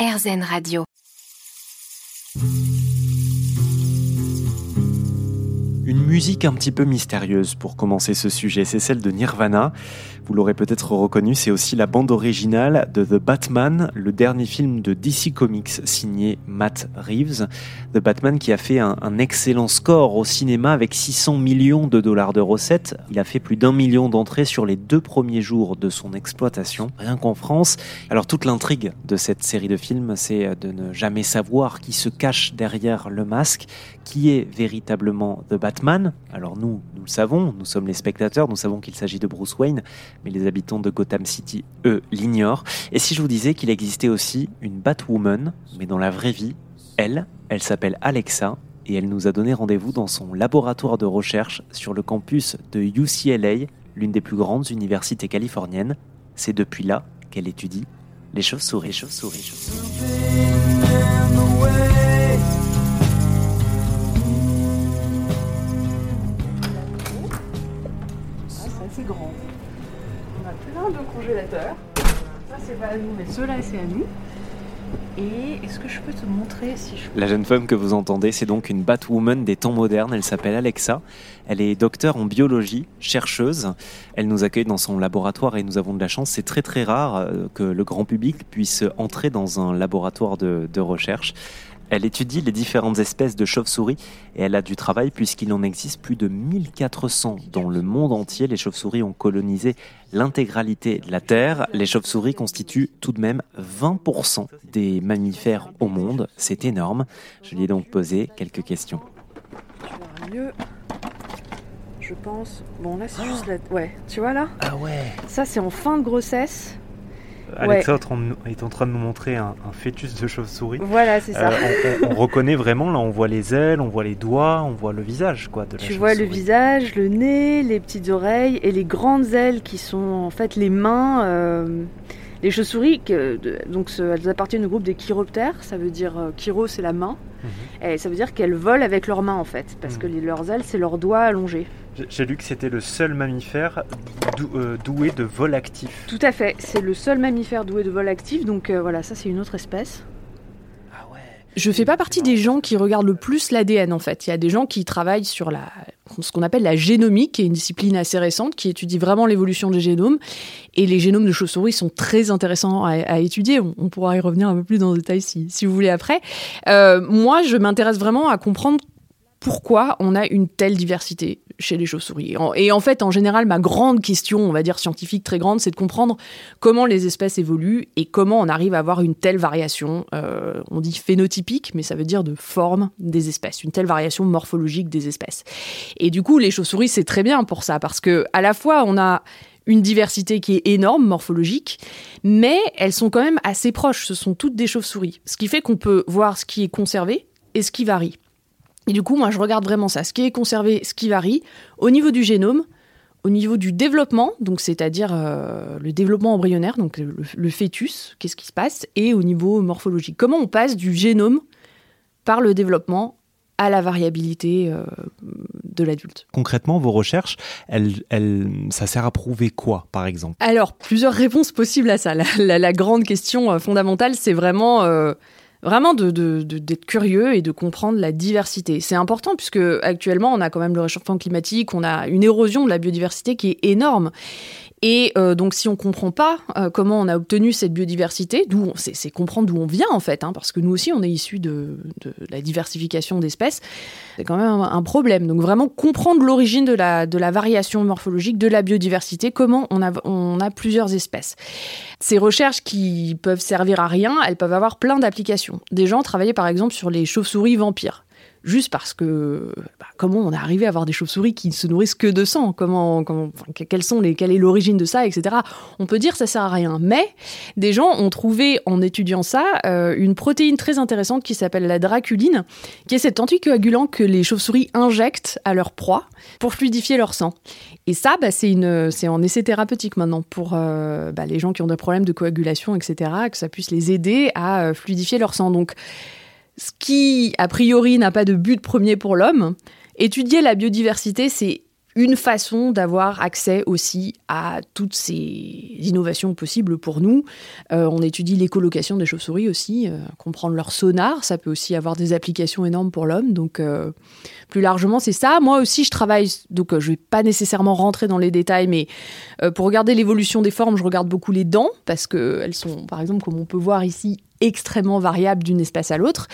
RZN Radio. Une musique un petit peu mystérieuse pour commencer ce sujet, c'est celle de Nirvana. Vous l'aurez peut-être reconnu, c'est aussi la bande originale de The Batman, le dernier film de DC Comics signé Matt Reeves. The Batman qui a fait un, excellent score au cinéma avec 600 millions de dollars de recettes. Il a fait plus d'un million d'entrées sur les deux premiers jours de son exploitation, rien qu'en France. Alors toute l'intrigue de cette série de films, c'est de ne jamais savoir qui se cache derrière le masque, qui est véritablement The Batman. Alors nous, nous le savons, nous sommes les spectateurs, nous savons qu'il s'agit de Bruce Wayne, mais les habitants de Gotham City, eux, l'ignorent. Et si je vous disais qu'il existait aussi une Batwoman, mais dans la vraie vie, elle, elle s'appelle Alexa, et elle nous a donné rendez-vous dans son laboratoire de recherche sur le campus de UCLA, l'une des plus grandes universités californiennes. C'est depuis là qu'elle étudie les chauves-souris, chauves-souris, chauves-souris. Mais c'est à nous. Et est-ce que je peux te montrer si je... La jeune femme que vous entendez, c'est donc une Batwoman des temps modernes. Elle s'appelle Alexa. Elle est docteur en biologie, chercheuse. Elle nous accueille dans son laboratoire et nous avons de la chance. C'est très très rare euh, que le grand public puisse entrer dans un laboratoire de recherche. Elle étudie les différentes espèces de chauves-souris et elle a du travail puisqu'il en existe plus de 1400 dans le monde entier. Les chauves-souris ont colonisé l'intégralité de la Terre. Les chauves-souris constituent tout de même 20% des mammifères au monde. C'est énorme. Je lui ai donc posé quelques questions. mieux. Je pense. Bon, là, c'est juste la. Ouais, tu vois là? Ah ouais. Ça, c'est en fin de grossesse. Alexa est en train de nous montrer un, fœtus de chauve-souris. Voilà, c'est ça. Euh, on, reconnaît vraiment, là, on voit les ailes, on voit les doigts, on voit le visage, quoi, de la Tu vois le visage, le nez, les petites oreilles et les grandes ailes qui sont en fait les mains. Euh, les chauves-souris, donc elles appartiennent au groupe des chiroptères, ça veut dire euh, chiro c'est la main, mhm. et ça veut dire qu'elles volent avec leurs mains en fait, parce mhm. que leurs ailes c'est leurs doigts allongés. J'ai lu que c'était le seul mammifère euh, doué de vol actif. Tout à fait, c'est le seul mammifère doué de vol actif, donc euh, voilà, ça c'est une autre espèce. Je fais pas partie des gens qui regardent le plus l'ADN en fait. Il y a des gens qui travaillent sur la, ce qu'on appelle la génomique, qui est une discipline assez récente qui étudie vraiment l'évolution des génomes. Et les génomes de chauves-souris sont très intéressants à, étudier. On, pourra y revenir un peu plus dans le détail si, si vous voulez après. Euh, moi, je m'intéresse vraiment à comprendre pourquoi on a une telle diversité chez les chauves-souris. Et en fait, en général, ma grande question, on va dire scientifique très grande, c'est de comprendre comment les espèces évoluent et comment on arrive à avoir une telle variation. Euh, on dit phénotypique, mais ça veut dire de forme des espèces, une telle variation morphologique des espèces. Et du coup, les chauves-souris, c'est très bien pour ça, parce que à la fois, on a une diversité qui est énorme, morphologique, mais elles sont quand même assez proches. Ce sont toutes des chauves-souris. Ce qui fait qu'on peut voir ce qui est conservé et ce qui varie. Et du coup, moi, je regarde vraiment ça, ce qui est conservé, ce qui varie, au niveau du génome, au niveau du développement, donc c'est-à-dire euh, le développement embryonnaire, donc le, fœtus, qu'est-ce qui se passe, et au niveau morphologique. Comment on passe du génome par le développement à la variabilité euh, de l'adulte? Concrètement, vos recherches, elles, ça sert à prouver quoi, par exemple? Alors, plusieurs réponses possibles à ça. La, grande question euh, fondamentale, c'est vraiment vraiment d'être curieux et de comprendre la diversité. C'est important puisque actuellement on a quand même le réchauffement climatique, on a une érosion de la biodiversité qui est énorme. Et euh, donc, si on ne comprend pas euh, comment on a obtenu cette biodiversité, d'où c'est comprendre d'où on vient en fait, hein, parce que nous aussi on est issus de, la diversification d'espèces, c'est quand même un, problème. Donc vraiment comprendre l'origine de la, de la variation morphologique, de la biodiversité, comment on a, on a plusieurs espèces. Ces recherches qui peuvent servir à rien, elles peuvent avoir plein d'applications. Des gens travaillaient par exemple sur les chauves-souris vampires juste parce que bah, comment on est arrivé à avoir des chauves-souris qui ne se nourrissent que de sang Comment, quelles sont les, quelle est l'origine de ça, etc. On peut dire ça sert à rien, mais des gens ont trouvé en étudiant ça euh, une protéine très intéressante qui s'appelle la draculine, qui est cet anticoagulant que les chauves-souris injectent à leur proie pour fluidifier leur sang. Et ça, bah, c'est en essai thérapeutique maintenant pour euh, bah, les gens qui ont des problèmes de coagulation, etc. Que ça puisse les aider à euh, fluidifier leur sang. Donc ce qui, a priori, n'a pas de but premier pour l'homme. Étudier la biodiversité, c'est une façon d'avoir accès aussi à toutes ces innovations possibles pour nous. Euh, on étudie l'écolocation des chauves-souris aussi, euh, comprendre leur sonar, ça peut aussi avoir des applications énormes pour l'homme. Donc euh, plus largement, c'est ça. Moi aussi, je travaille, donc je vais pas nécessairement rentrer dans les détails, mais pour regarder l'évolution des formes, je regarde beaucoup les dents, parce qu'elles sont, par exemple, comme on peut voir ici, extrêmement variable d'une espèce à l'autre.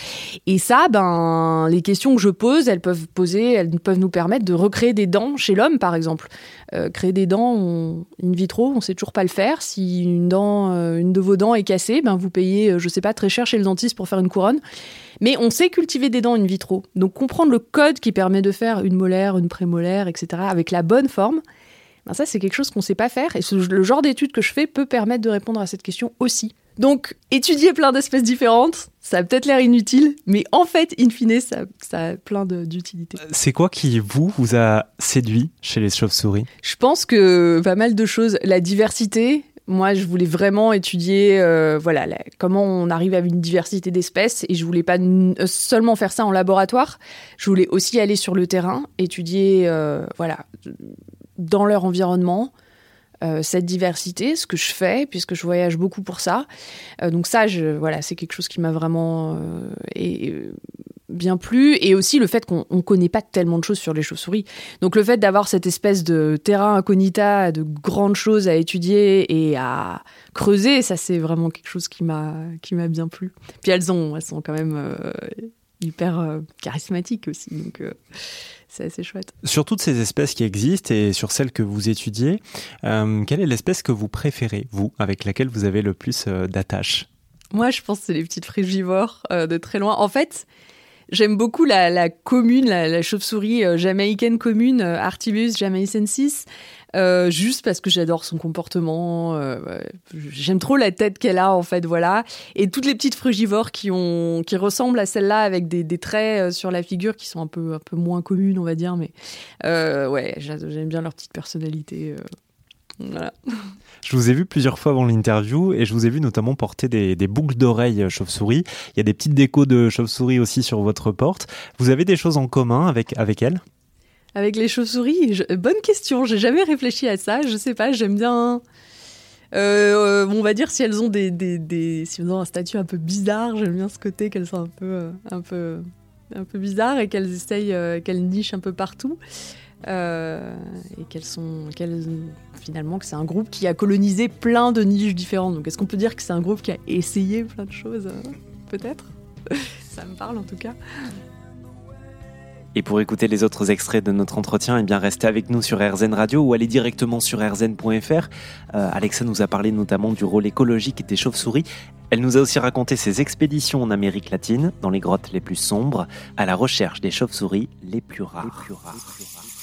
Et ça, ben, les questions que je pose, elles peuvent poser, elles peuvent nous permettre de recréer des dents chez l'homme, par exemple. Euh, créer des dents in vitro, on sait toujours pas le faire. Si une dent, euh, une de vos dents est cassée, ben vous payez, euh, je sais pas, très cher chez le dentiste pour faire une couronne. Mais on sait cultiver des dents in vitro. Donc comprendre le code qui permet de faire une molaire, une prémolaire, etc. avec la bonne forme. Ben ça, c'est quelque chose qu'on ne sait pas faire. Et le genre d'étude que je fais peut permettre de répondre à cette question aussi. Donc, étudier plein d'espèces différentes, ça a peut-être l'air inutile, mais en fait, in fine, ça, a plein d'utilité. C'est quoi qui, vous, vous a séduit chez les chauves-souris? Je pense que pas mal de choses. La diversité, moi, je voulais vraiment étudier, euh, voilà, comment on arrive à une diversité d'espèces, et je voulais pas euh, seulement faire ça en laboratoire. Je voulais aussi aller sur le terrain, étudier, euh, voilà, dans leur environnement, euh, cette diversité, ce que je fais, puisque je voyage beaucoup pour ça. Euh, donc ça, je, voilà, c'est quelque chose qui m'a vraiment euh, et, bien plu. Et aussi le fait qu'on ne connaît pas tellement de choses sur les chauves-souris. Donc le fait d'avoir cette espèce de terrain incognita, de grandes choses à étudier et à creuser, ça c'est vraiment quelque chose qui m'a bien plu. Puis elles ont, elles sont quand même hyper charismatiques aussi. Donc c'est assez chouette. Sur toutes ces espèces qui existent et sur celles que vous étudiez, euh, quelle est l'espèce que vous préférez, vous, avec laquelle vous avez le plus euh, d'attache Moi, je pense que c'est les petites frugivores euh, de très loin. En fait, J'aime beaucoup la, commune, la, chauve-souris jamaïcaine commune, Artibus jamaicensis, euh, juste parce que j'adore son comportement. Euh, j'aime trop la tête qu'elle a en fait, voilà. Et toutes les petites frugivores qui ressemblent à celle-là avec des, traits euh, sur la figure qui sont un peu, moins communes, on va dire. Mais ouais, j'aime bien leur petite personnalité. Voilà. Je vous ai vu plusieurs fois avant l'interview et je vous ai vu notamment porter des, boucles d'oreilles chauve-souris. Il y a des petites décos de chauve-souris aussi sur votre porte. Vous avez des choses en commun avec, avec elles avec les chauves-souris Bonne question, j'ai jamais réfléchi à ça. Je sais pas, j'aime bien. Euh, on va dire si elles ont des, si elles ont un statut un peu bizarre, j'aime bien ce côté qu'elles sont un peu, euh, un peu, un peu bizarres et qu'elles essayent, euh, qu'elles nichent un peu partout. et qu'elles sont, qu'elles, finalement, que c'est un groupe qui a colonisé plein de niches différentes. Donc, est-ce qu'on peut dire que c'est un groupe qui a essayé plein de choses Peut-être? Ça me parle en tout cas. Et pour écouter les autres extraits de notre entretien, eh bien restez avec nous sur RZN Radio ou allez directement sur rzn.fr. Euh, Alexa nous a parlé notamment du rôle écologique des chauves-souris. Elle nous a aussi raconté ses expéditions en Amérique latine, dans les grottes les plus sombres, à la recherche des chauves-souris les. Les plus rares.